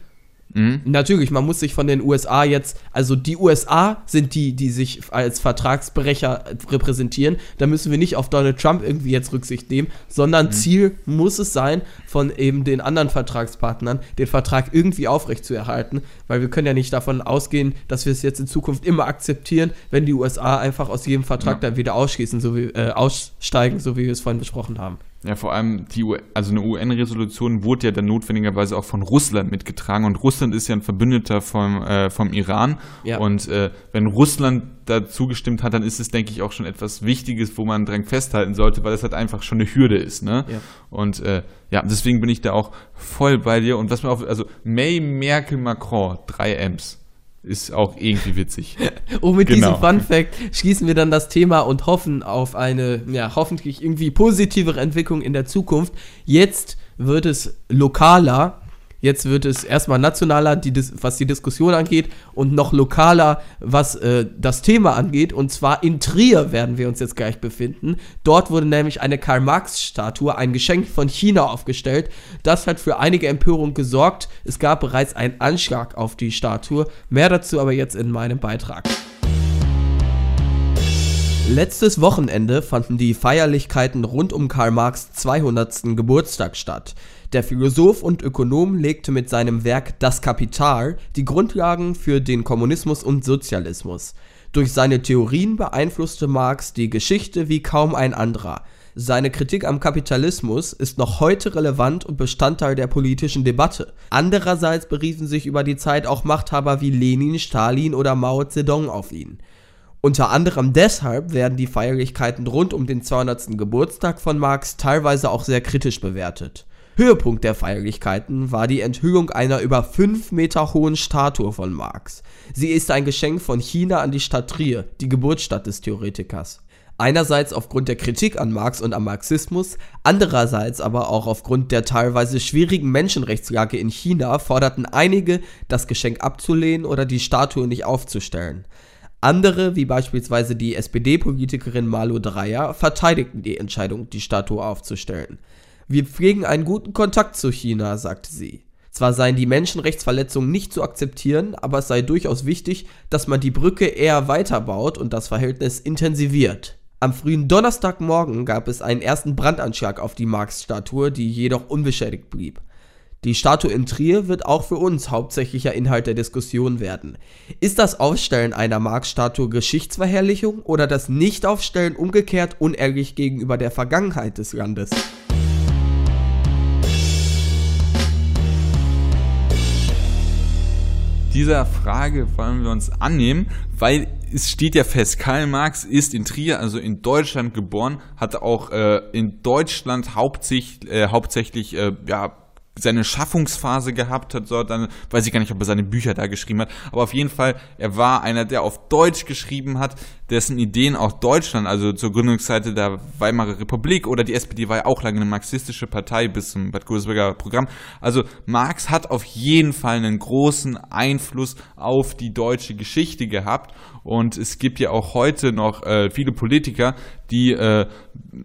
Speaker 4: Mhm.
Speaker 5: Natürlich, man muss sich von den USA jetzt, also die USA sind die, die sich als Vertragsbrecher repräsentieren. Da müssen wir nicht auf Donald Trump irgendwie jetzt Rücksicht nehmen, sondern Ziel muss es sein, von eben den anderen Vertragspartnern den Vertrag irgendwie aufrechtzuerhalten, weil wir können ja nicht davon ausgehen, dass wir es jetzt in Zukunft immer akzeptieren, wenn die USA einfach aus jedem Vertrag
Speaker 4: Ja.
Speaker 5: dann wieder ausschließen, so wie, äh, aussteigen, so wie wir es vorhin besprochen haben.
Speaker 4: Ja, vor allem die, U also eine UN-Resolution wurde ja dann notwendigerweise auch von Russland mitgetragen und Russland ist ja ein Verbündeter vom, äh, vom Iran
Speaker 5: Ja.
Speaker 4: und äh, wenn Russland da zugestimmt hat, dann ist es, denke ich, auch schon etwas Wichtiges, wo man dran festhalten sollte, weil das halt einfach schon eine Hürde ist, ne?
Speaker 5: Ja.
Speaker 4: Und äh, ja, deswegen bin ich da auch voll bei dir und was mir auch, also May, Merkel, Macron, drei M's. Ist auch irgendwie witzig.
Speaker 5: Und mit
Speaker 4: Genau.
Speaker 5: diesem Fun Fact schließen wir dann das Thema und hoffen auf eine, ja, hoffentlich irgendwie positivere Entwicklung in der Zukunft. Jetzt wird es lokaler. Jetzt wird es erstmal nationaler, die, was die Diskussion angeht, und noch lokaler, was äh, das Thema angeht. Und zwar in Trier werden wir uns jetzt gleich befinden. Dort wurde nämlich eine Karl-Marx-Statue, ein Geschenk von China, aufgestellt. Das hat für einige Empörung gesorgt. Es gab bereits einen Anschlag auf die Statue. Mehr dazu aber jetzt in meinem Beitrag. Letztes Wochenende fanden die Feierlichkeiten rund um Karl Marx 200. Geburtstag statt. Der Philosoph und Ökonom legte mit seinem Werk Das Kapital die Grundlagen für den Kommunismus und Sozialismus. Durch seine Theorien beeinflusste Marx die Geschichte wie kaum ein anderer. Seine Kritik am Kapitalismus ist noch heute relevant und Bestandteil der politischen Debatte. Andererseits beriefen sich über die Zeit auch Machthaber wie Lenin, Stalin oder Mao Zedong auf ihn. Unter anderem deshalb werden die Feierlichkeiten rund um den 200. Geburtstag von Marx teilweise auch sehr kritisch bewertet. Höhepunkt der Feierlichkeiten war die Enthüllung einer über 5 Meter hohen Statue von Marx. Sie ist ein Geschenk von China an die Stadt Trier, die Geburtsstadt des Theoretikers. Einerseits aufgrund der Kritik an Marx und am Marxismus, andererseits aber auch aufgrund der teilweise schwierigen Menschenrechtslage in China forderten einige, das Geschenk abzulehnen oder die Statue nicht aufzustellen. Andere, wie beispielsweise die SPD-Politikerin Malu Dreyer, verteidigten die Entscheidung, die Statue aufzustellen. Wir pflegen einen guten Kontakt zu China, sagte sie. Zwar seien die Menschenrechtsverletzungen nicht zu akzeptieren, aber es sei durchaus wichtig, dass man die Brücke eher weiterbaut und das Verhältnis intensiviert. Am frühen Donnerstagmorgen gab es einen ersten Brandanschlag auf die Marx-Statue, die jedoch unbeschädigt blieb. Die Statue in Trier wird auch für uns hauptsächlicher Inhalt der Diskussion werden. Ist das Aufstellen einer Marx-Statue Geschichtsverherrlichung oder das Nichtaufstellen umgekehrt unehrlich gegenüber der Vergangenheit des Landes?
Speaker 4: Dieser Frage wollen wir uns annehmen, weil es steht ja fest, Karl Marx ist in Trier, also in Deutschland geboren, hat auch äh, in Deutschland hauptsächlich, äh, hauptsächlich äh, ja, seine Schaffungsphase gehabt hat, dort dann weiß ich gar nicht, ob er seine Bücher da geschrieben hat, aber auf jeden Fall, er war einer, der auf Deutsch geschrieben hat, dessen Ideen auch Deutschland, also zur Gründungsseite der Weimarer Republik oder die SPD war ja auch lange eine marxistische Partei bis zum Bad Godesberger Programm. Also Marx hat auf jeden Fall einen großen Einfluss auf die deutsche Geschichte gehabt und es gibt ja auch heute noch äh, viele Politiker, die äh,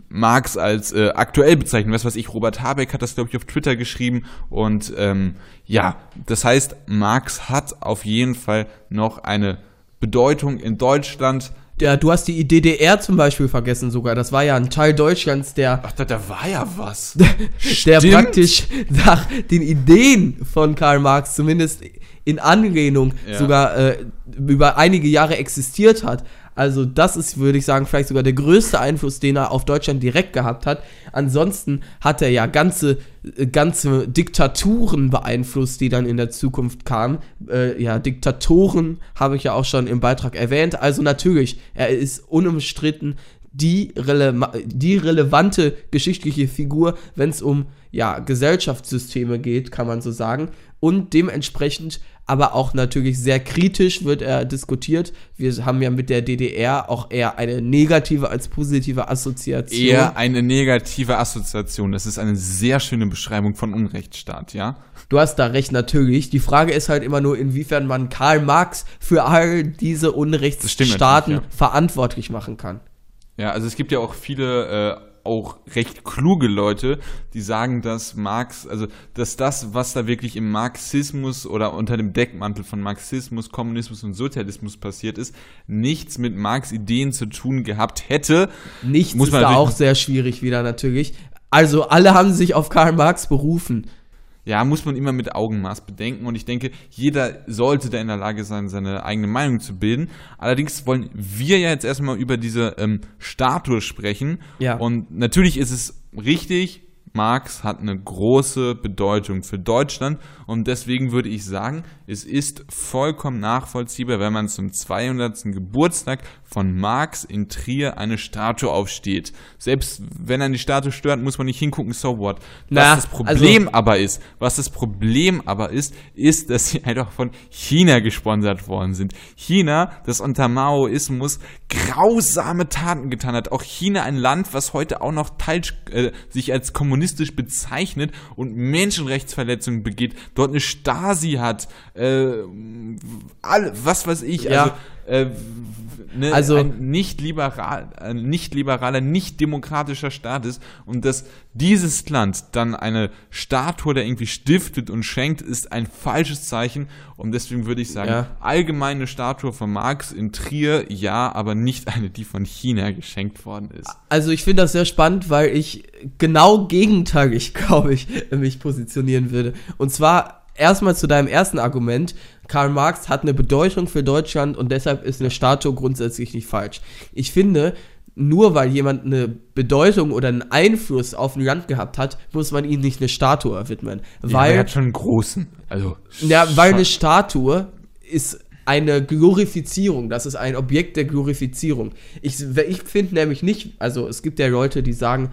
Speaker 4: Marx als äh, aktuell bezeichnen. Was weiß ich, Robert Habeck hat das, glaube ich, auf Twitter geschrieben. Und ähm, ja, das heißt, Marx hat auf jeden Fall noch eine Bedeutung in Deutschland.
Speaker 5: Ja, du hast die DDR zum Beispiel vergessen sogar. Das war ja ein Teil Deutschlands, der.
Speaker 4: Ach, da, da war ja was.
Speaker 5: der praktisch nach den Ideen von Karl Marx zumindest in Anlehnung ja. sogar äh, über einige Jahre existiert hat. Also das ist, würde ich sagen, vielleicht sogar der größte Einfluss, den er auf Deutschland direkt gehabt hat. Ansonsten hat er ja ganze, äh, ganze Diktaturen beeinflusst, die dann in der Zukunft kamen. Äh, ja, Diktatoren habe ich ja auch schon im Beitrag erwähnt. Also natürlich, er ist unumstritten die, rele die relevante geschichtliche Figur, wenn es um ja, Gesellschaftssysteme geht, kann man so sagen. Und dementsprechend aber auch natürlich sehr kritisch wird er diskutiert. Wir haben ja mit der DDR auch eher eine negative als positive Assoziation.
Speaker 4: Eher eine negative Assoziation. Das ist eine sehr schöne Beschreibung von Unrechtsstaat, ja?
Speaker 5: Du hast da recht, natürlich. Die Frage ist halt immer nur, inwiefern man Karl Marx für all diese Unrechtsstaaten ja. verantwortlich machen kann.
Speaker 4: Ja, also es gibt ja auch viele äh, auch recht kluge Leute, die sagen, dass Marx, also dass das, was da wirklich im Marxismus oder unter dem Deckmantel von Marxismus, Kommunismus und Sozialismus passiert ist, nichts mit Marx Ideen zu tun gehabt hätte.
Speaker 5: Nichts muss man ist da auch sehr schwierig wieder natürlich. Also alle haben sich auf Karl Marx berufen
Speaker 4: ja, muss man immer mit Augenmaß bedenken. Und ich denke, jeder sollte da in der Lage sein, seine eigene Meinung zu bilden. Allerdings wollen wir ja jetzt erstmal über diese ähm, Statue sprechen. Ja. Und natürlich ist es richtig, Marx hat eine große Bedeutung für Deutschland und deswegen würde ich sagen, es ist vollkommen nachvollziehbar, wenn man zum 200. Geburtstag von Marx in Trier eine Statue aufsteht. Selbst wenn er die Statue stört, muss man nicht hingucken, so what. Was Na, das Problem also aber ist, was das Problem aber ist, ist, dass sie einfach von China gesponsert worden sind. China, das unter Maoismus grausame Taten getan hat. Auch China, ein Land, was heute auch noch teils, äh, sich als kommunistisch bezeichnet und Menschenrechtsverletzungen begeht, dort eine Stasi hat, äh, all, was weiß ich,
Speaker 5: ja. also äh,
Speaker 4: ne, also ein nicht liberal, ein nicht liberaler, nicht demokratischer Staat ist und dass dieses Land dann eine Statue da irgendwie stiftet und schenkt, ist ein falsches Zeichen und deswegen würde ich sagen, ja. allgemeine Statue von Marx in Trier, ja, aber nicht eine, die von China geschenkt worden ist.
Speaker 5: Also ich finde das sehr spannend, weil ich genau gegenteilig, glaube ich, mich positionieren würde. Und zwar erstmal zu deinem ersten Argument. Karl Marx hat eine Bedeutung für Deutschland und deshalb ist eine Statue grundsätzlich nicht falsch. Ich finde, nur weil jemand eine Bedeutung oder einen Einfluss auf ein Land gehabt hat, muss man ihm nicht eine Statue widmen. Weil, ja,
Speaker 4: er hat schon einen großen. Also,
Speaker 5: ja, weil eine Statue ist eine Glorifizierung. Das ist ein Objekt der Glorifizierung. Ich, ich finde nämlich nicht, also es gibt ja Leute, die sagen,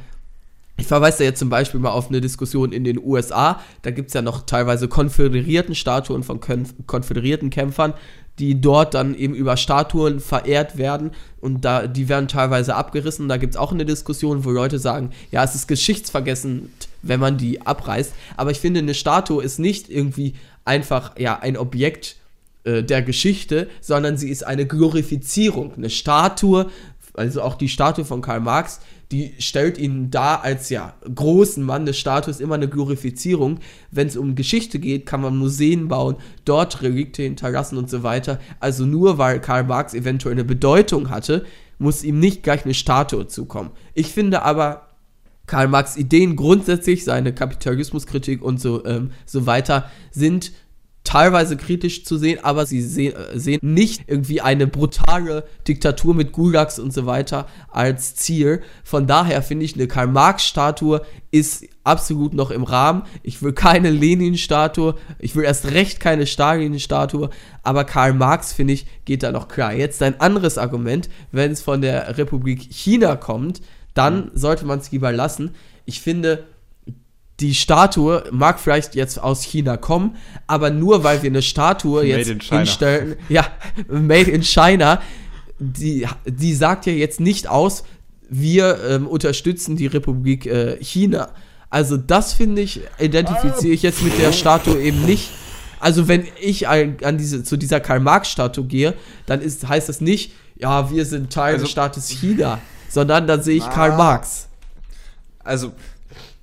Speaker 5: ich verweise da jetzt zum Beispiel mal auf eine Diskussion in den USA. Da gibt es ja noch teilweise konföderierten Statuen von konföderierten Kämpfern, die dort dann eben über Statuen verehrt werden und da, die werden teilweise abgerissen. Da gibt es auch eine Diskussion, wo Leute sagen, ja, es ist geschichtsvergessen, wenn man die abreißt. Aber ich finde, eine Statue ist nicht irgendwie einfach ja, ein Objekt äh, der Geschichte, sondern sie ist eine Glorifizierung. Eine Statue, also auch die Statue von Karl Marx, die stellt ihn da als ja großen Mann des Status immer eine Glorifizierung. Wenn es um Geschichte geht, kann man Museen bauen, dort Relikte hinterlassen und so weiter. Also nur weil Karl Marx eventuell eine Bedeutung hatte, muss ihm nicht gleich eine Statue zukommen. Ich finde aber, Karl Marx Ideen grundsätzlich, seine Kapitalismuskritik und so, ähm, so weiter, sind teilweise kritisch zu sehen, aber sie sehen, äh, sehen nicht irgendwie eine brutale Diktatur mit Gulags und so weiter als Ziel. Von daher finde ich, eine Karl-Marx-Statue ist absolut noch im Rahmen. Ich will keine Lenin-Statue, ich will erst recht keine Stalin-Statue, aber Karl Marx, finde ich, geht da noch klar. Jetzt ein anderes Argument, wenn es von der Republik China kommt, dann sollte man es lieber lassen. Ich finde, die Statue mag vielleicht jetzt aus China kommen, aber nur weil wir eine Statue
Speaker 4: Made
Speaker 5: jetzt
Speaker 4: in China.
Speaker 5: hinstellen, ja, made in China, die, die sagt ja jetzt nicht aus, wir ähm, unterstützen die Republik äh, China. Also das finde ich, identifiziere ich jetzt mit der Statue eben nicht. Also wenn ich an, diese, zu dieser Karl-Marx-Statue gehe, dann ist, heißt das nicht, ja, wir sind Teil
Speaker 4: Also-
Speaker 5: des Staates China, sondern dann sehe ich Karl Marx.
Speaker 4: Also,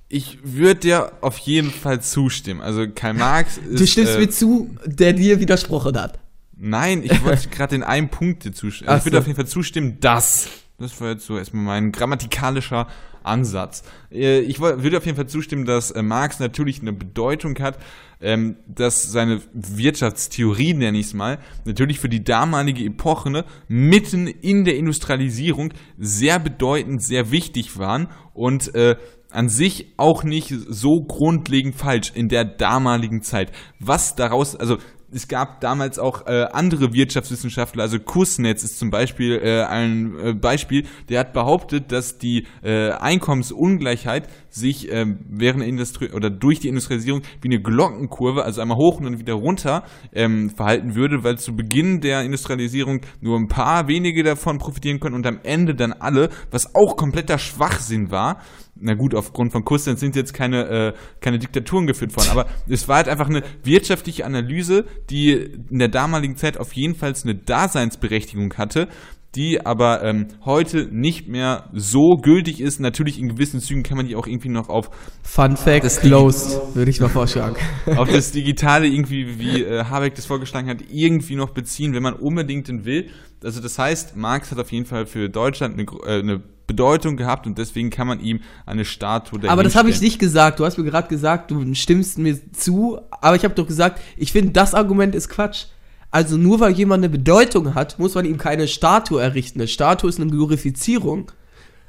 Speaker 4: ich würde dir auf jeden Fall zustimmen. Also, Karl Marx ist.
Speaker 5: Du stimmst
Speaker 4: äh,
Speaker 5: mir zu, der dir widersprochen hat.
Speaker 4: Nein, ich wollte gerade in einem Punkt dir zustimmen.
Speaker 5: Ach
Speaker 4: ich würde
Speaker 5: so.
Speaker 4: auf jeden Fall zustimmen, dass. Das war jetzt so erstmal mein grammatikalischer Ansatz. Äh, Ich würde auf jeden Fall zustimmen, dass äh, Marx natürlich eine Bedeutung hat, ähm, dass seine Wirtschaftstheorie, nenne ich es mal, natürlich für die damalige Epoche ne, mitten in der Industrialisierung sehr bedeutend, sehr wichtig waren und äh, an sich auch nicht so grundlegend falsch in der damaligen Zeit. Was daraus, also es gab damals auch äh, andere Wirtschaftswissenschaftler, also Kuznets ist zum Beispiel äh, ein äh, Beispiel, der hat behauptet, dass die äh, Einkommensungleichheit sich äh, während der Industrie oder durch die Industrialisierung wie eine Glockenkurve, also einmal hoch und dann wieder runter ähm, verhalten würde, weil zu Beginn der Industrialisierung nur ein paar wenige davon profitieren können und am Ende dann alle, was auch kompletter Schwachsinn war. Na gut, aufgrund von Kuznets sind jetzt keine, äh, keine Diktaturen geführt worden, aber es war halt einfach eine wirtschaftliche Analyse, die in der damaligen Zeit auf jeden Fall eine Daseinsberechtigung hatte, die aber ähm, heute nicht mehr so gültig ist. Natürlich in gewissen Zügen kann man die auch irgendwie noch auf,
Speaker 5: Fun Fact,
Speaker 4: Das-
Speaker 5: closed, würde ich mal vorschlagen.
Speaker 4: auf das Digitale irgendwie, wie äh, Habeck das vorgeschlagen hat, irgendwie noch beziehen, wenn man unbedingt den will. Also das heißt, Marx hat auf jeden Fall für Deutschland eine, äh, eine Bedeutung gehabt und deswegen kann man ihm eine Statue
Speaker 5: Aber das habe ich nicht gesagt. Du hast mir gerade gesagt, du stimmst mir zu, aber ich habe doch gesagt, ich finde, das Argument ist Quatsch. Also nur weil jemand eine Bedeutung hat, muss man ihm keine Statue errichten. Eine Statue ist eine Glorifizierung.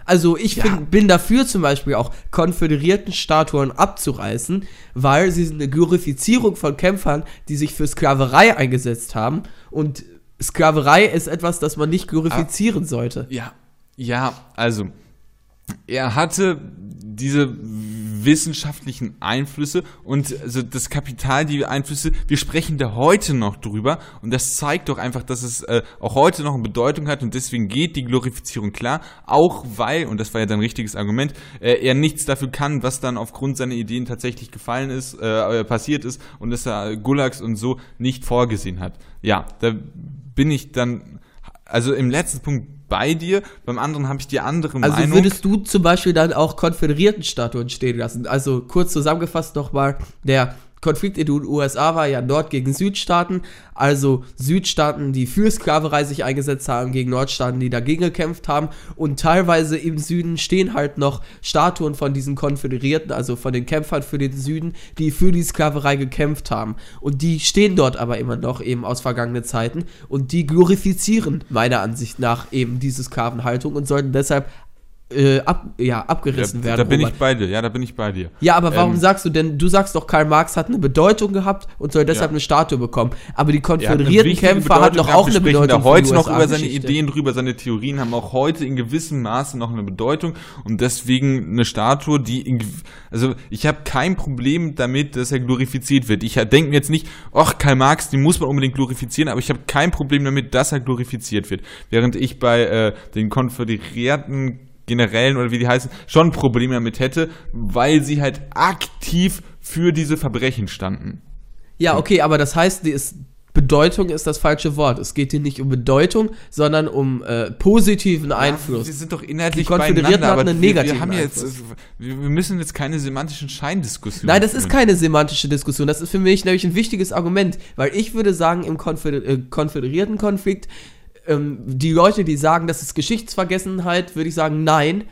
Speaker 5: Also ich
Speaker 4: Ja.
Speaker 5: find, bin dafür zum Beispiel auch konföderierten Statuen abzureißen, weil sie sind eine Glorifizierung von Kämpfern, die sich für Sklaverei eingesetzt haben. Und Sklaverei ist etwas, das man nicht glorifizieren sollte.
Speaker 4: Ja, ja, also er hatte diese wissenschaftlichen Einflüsse und also das Kapital, die Einflüsse, wir sprechen da heute noch drüber und das zeigt doch einfach, dass es äh, auch heute noch eine Bedeutung hat und deswegen geht die Glorifizierung klar, auch weil, und das war ja dann ein richtiges Argument, äh, er nichts dafür kann, was dann aufgrund seiner Ideen tatsächlich gefallen ist, äh, passiert ist und dass er Gulags und so nicht vorgesehen hat. Ja, da bin ich dann, also im letzten Punkt bei dir, beim anderen habe ich die andere
Speaker 5: Also
Speaker 4: Meinung.
Speaker 5: würdest du zum Beispiel dann auch Konföderiertenstatuen stehen lassen? Also kurz zusammengefasst nochmal, der Konflikt in den USA war ja Nord gegen Südstaaten, also Südstaaten, die für Sklaverei sich eingesetzt haben, gegen Nordstaaten, die dagegen gekämpft haben. Und teilweise im Süden stehen halt noch Statuen von diesen Konföderierten, also von den Kämpfern für den Süden, die für die Sklaverei gekämpft haben. Und die stehen dort aber immer noch eben aus vergangenen Zeiten. Und die glorifizieren meiner Ansicht nach eben diese Sklavenhaltung und sollten deshalb äh, ab, ja, abgerissen
Speaker 4: ja,
Speaker 5: werden.
Speaker 4: da bin
Speaker 5: Robert.
Speaker 4: ich bei dir, ja, da bin ich bei dir.
Speaker 5: Ja, aber warum
Speaker 4: Ähm,
Speaker 5: sagst du denn, du sagst doch, Karl Marx hat eine Bedeutung gehabt und soll deshalb
Speaker 4: Ja.
Speaker 5: eine Statue bekommen. Aber die
Speaker 4: Er
Speaker 5: konföderierten Kämpfer hatten doch auch eine Bedeutung.
Speaker 4: da heute noch über seine. Ideen drüber, seine Theorien haben auch heute in gewissem Maße noch eine Bedeutung und deswegen eine Statue, die in, also ich habe kein Problem damit, dass er glorifiziert wird. Ich denke mir jetzt nicht, ach Karl Marx, den muss man unbedingt glorifizieren, aber ich habe kein Problem damit, dass er glorifiziert wird. Während ich bei äh, den konföderierten Generälen oder wie die heißen, schon Probleme damit hätte, weil sie halt aktiv für diese Verbrechen standen.
Speaker 5: Ja, okay, aber das heißt, die ist, Bedeutung ist das falsche Wort. Es geht hier nicht um Bedeutung, sondern um äh, positiven Einfluss.
Speaker 4: Wir sind doch inhaltlich
Speaker 5: Die Konföderierten
Speaker 4: beieinander,
Speaker 5: hatten einen
Speaker 4: wir, wir
Speaker 5: negativen
Speaker 4: haben jetzt,
Speaker 5: Einfluss.
Speaker 4: wir, müssen jetzt keine semantischen Scheindiskussionen.
Speaker 5: Nein, das ist keine semantische Diskussion. Das ist für mich nämlich ein wichtiges Argument, weil ich würde sagen, im Konföder äh, konföderierten Konflikt, ähm, die Leute, die sagen, das ist Geschichtsvergessenheit, würde ich sagen, nein.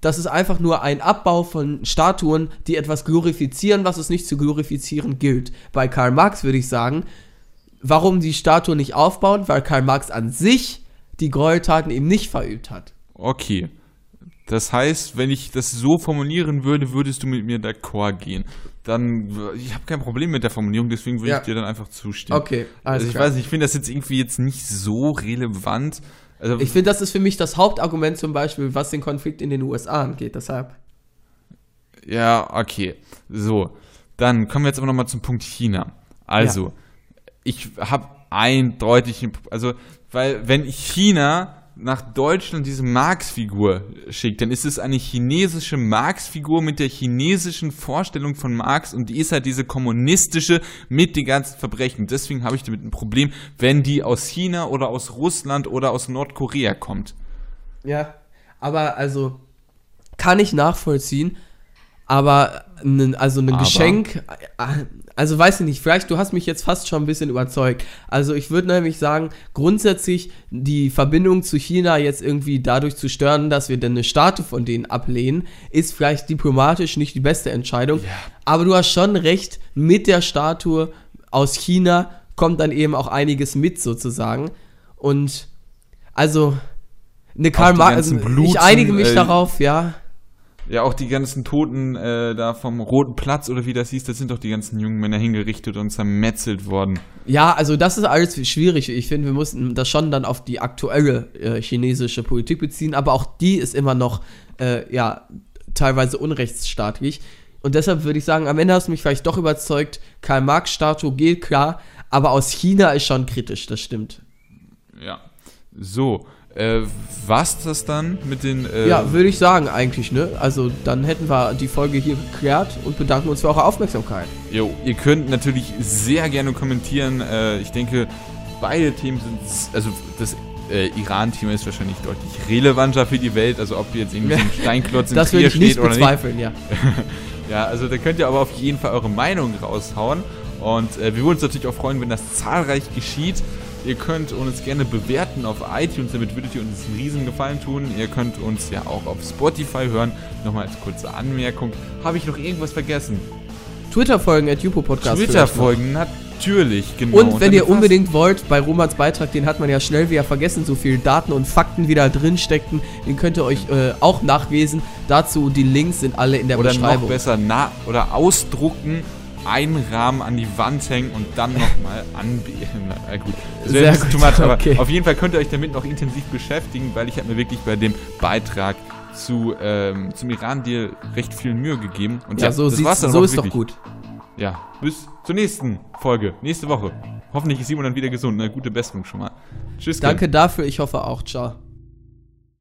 Speaker 5: Das ist einfach nur ein Abbau von Statuen, die etwas glorifizieren, was es nicht zu glorifizieren gilt. Bei Karl Marx würde ich sagen, warum die Statue nicht aufbauen? Weil Karl Marx an sich die Gräueltaten eben nicht verübt hat.
Speaker 4: Okay. Das heißt, wenn ich das so formulieren würde, würdest du mit mir d'accord gehen. Dann, ich habe kein Problem mit der Formulierung, deswegen würde
Speaker 5: Ja.
Speaker 4: ich dir dann einfach zustimmen.
Speaker 5: Okay, alles
Speaker 4: Also ich
Speaker 5: klar.
Speaker 4: weiß nicht, ich finde das jetzt irgendwie jetzt nicht so relevant. Also,
Speaker 5: Ich finde, das ist für mich das Hauptargument zum Beispiel, was den Konflikt in den USA angeht. Deshalb.
Speaker 4: Ja, okay. So, dann kommen wir jetzt aber nochmal zum Punkt China. Also, ich habe eindeutig, also, weil wenn China nach Deutschland diese Marx-Figur schickt, dann ist es eine chinesische Marx-Figur mit der chinesischen Vorstellung von Marx und die ist halt diese kommunistische mit den ganzen Verbrechen. Deswegen habe ich damit ein Problem, wenn die aus China oder aus Russland oder aus Nordkorea kommt.
Speaker 5: Ja, aber also kann ich nachvollziehen, aber ne, also ein? Geschenk, also weiß ich nicht, vielleicht du hast mich jetzt fast schon ein bisschen überzeugt. Also ich würde nämlich sagen, grundsätzlich die Verbindung zu China jetzt irgendwie dadurch zu stören, dass wir denn eine Statue von denen ablehnen, ist vielleicht diplomatisch nicht die beste Entscheidung. Aber du hast schon recht, mit der Statue aus China kommt dann eben auch einiges mit sozusagen. Und also eine Karl Marx, also, ich einige mich
Speaker 4: äh,
Speaker 5: darauf, ja.
Speaker 4: Ja, auch die ganzen Toten äh, da vom Roten Platz oder wie das hieß, das sind doch die ganzen jungen Männer hingerichtet und zermetzelt worden.
Speaker 5: Ja, also das ist alles schwierig. Ich finde, wir mussten das schon dann auf die aktuelle äh, chinesische Politik beziehen, aber auch die ist immer noch, äh, ja, teilweise unrechtsstaatlich. Und deshalb würde ich sagen, am Ende hast du mich vielleicht doch überzeugt, Karl-Marx-Statue geht klar, aber aus China ist schon kritisch, das stimmt.
Speaker 4: Ja. So, äh, was das dann mit den. Äh,
Speaker 5: Ja, würde ich sagen eigentlich, ne? Also dann hätten wir die Folge hier geklärt und bedanken uns für eure Aufmerksamkeit.
Speaker 4: Jo, ihr könnt natürlich sehr gerne kommentieren. Äh, ich denke, beide Themen sind. Also, das äh, Iran-Thema ist wahrscheinlich deutlich relevanter für die Welt. Also, ob jetzt irgendwie so ein Steinklotz in
Speaker 5: Das
Speaker 4: Trier
Speaker 5: ich nicht
Speaker 4: steht oder nicht.
Speaker 5: bezweifeln, ja.
Speaker 4: Ja, also da könnt ihr aber auf jeden Fall eure Meinung raushauen. Und äh, wir würden uns natürlich auch freuen, wenn das zahlreich geschieht. Ihr könnt uns gerne bewerten auf iTunes, damit würdet ihr uns einen riesen Gefallen tun. Ihr könnt uns ja auch auf Spotify hören. Nochmal als kurze Anmerkung. Habe ich noch irgendwas vergessen?
Speaker 5: Twitter-Folgen at Jupo Podcast. noch.
Speaker 4: Twitter-Folgen, natürlich, genau.
Speaker 5: Und wenn
Speaker 4: dann
Speaker 5: ihr unbedingt wollt, bei Romans Beitrag, den hat man ja schnell wieder vergessen, so viele Daten und Fakten wieder drin steckten, den könnt ihr euch äh, auch nachlesen. Dazu die Links sind alle in der
Speaker 4: Oder noch
Speaker 5: Beschreibung.
Speaker 4: besser na oder ausdrucken, einrahmen, an die Wand hängen und dann nochmal anbieten. Na gut, das wäre ein bisschen much, aber
Speaker 5: okay.
Speaker 4: auf jeden Fall könnt ihr euch damit noch intensiv beschäftigen, weil ich habe mir wirklich bei dem Beitrag zu, ähm, zum Iran-Deal recht viel Mühe gegeben. Und
Speaker 5: ja, so,
Speaker 4: das war's dann
Speaker 5: so ist doch gut.
Speaker 4: Ja, bis zur nächsten Folge, nächste Woche. Hoffentlich ist Simon dann wieder gesund. Ne? Gute Besserung schon mal. Tschüss. Ken.
Speaker 5: Danke dafür, ich hoffe auch. Ciao.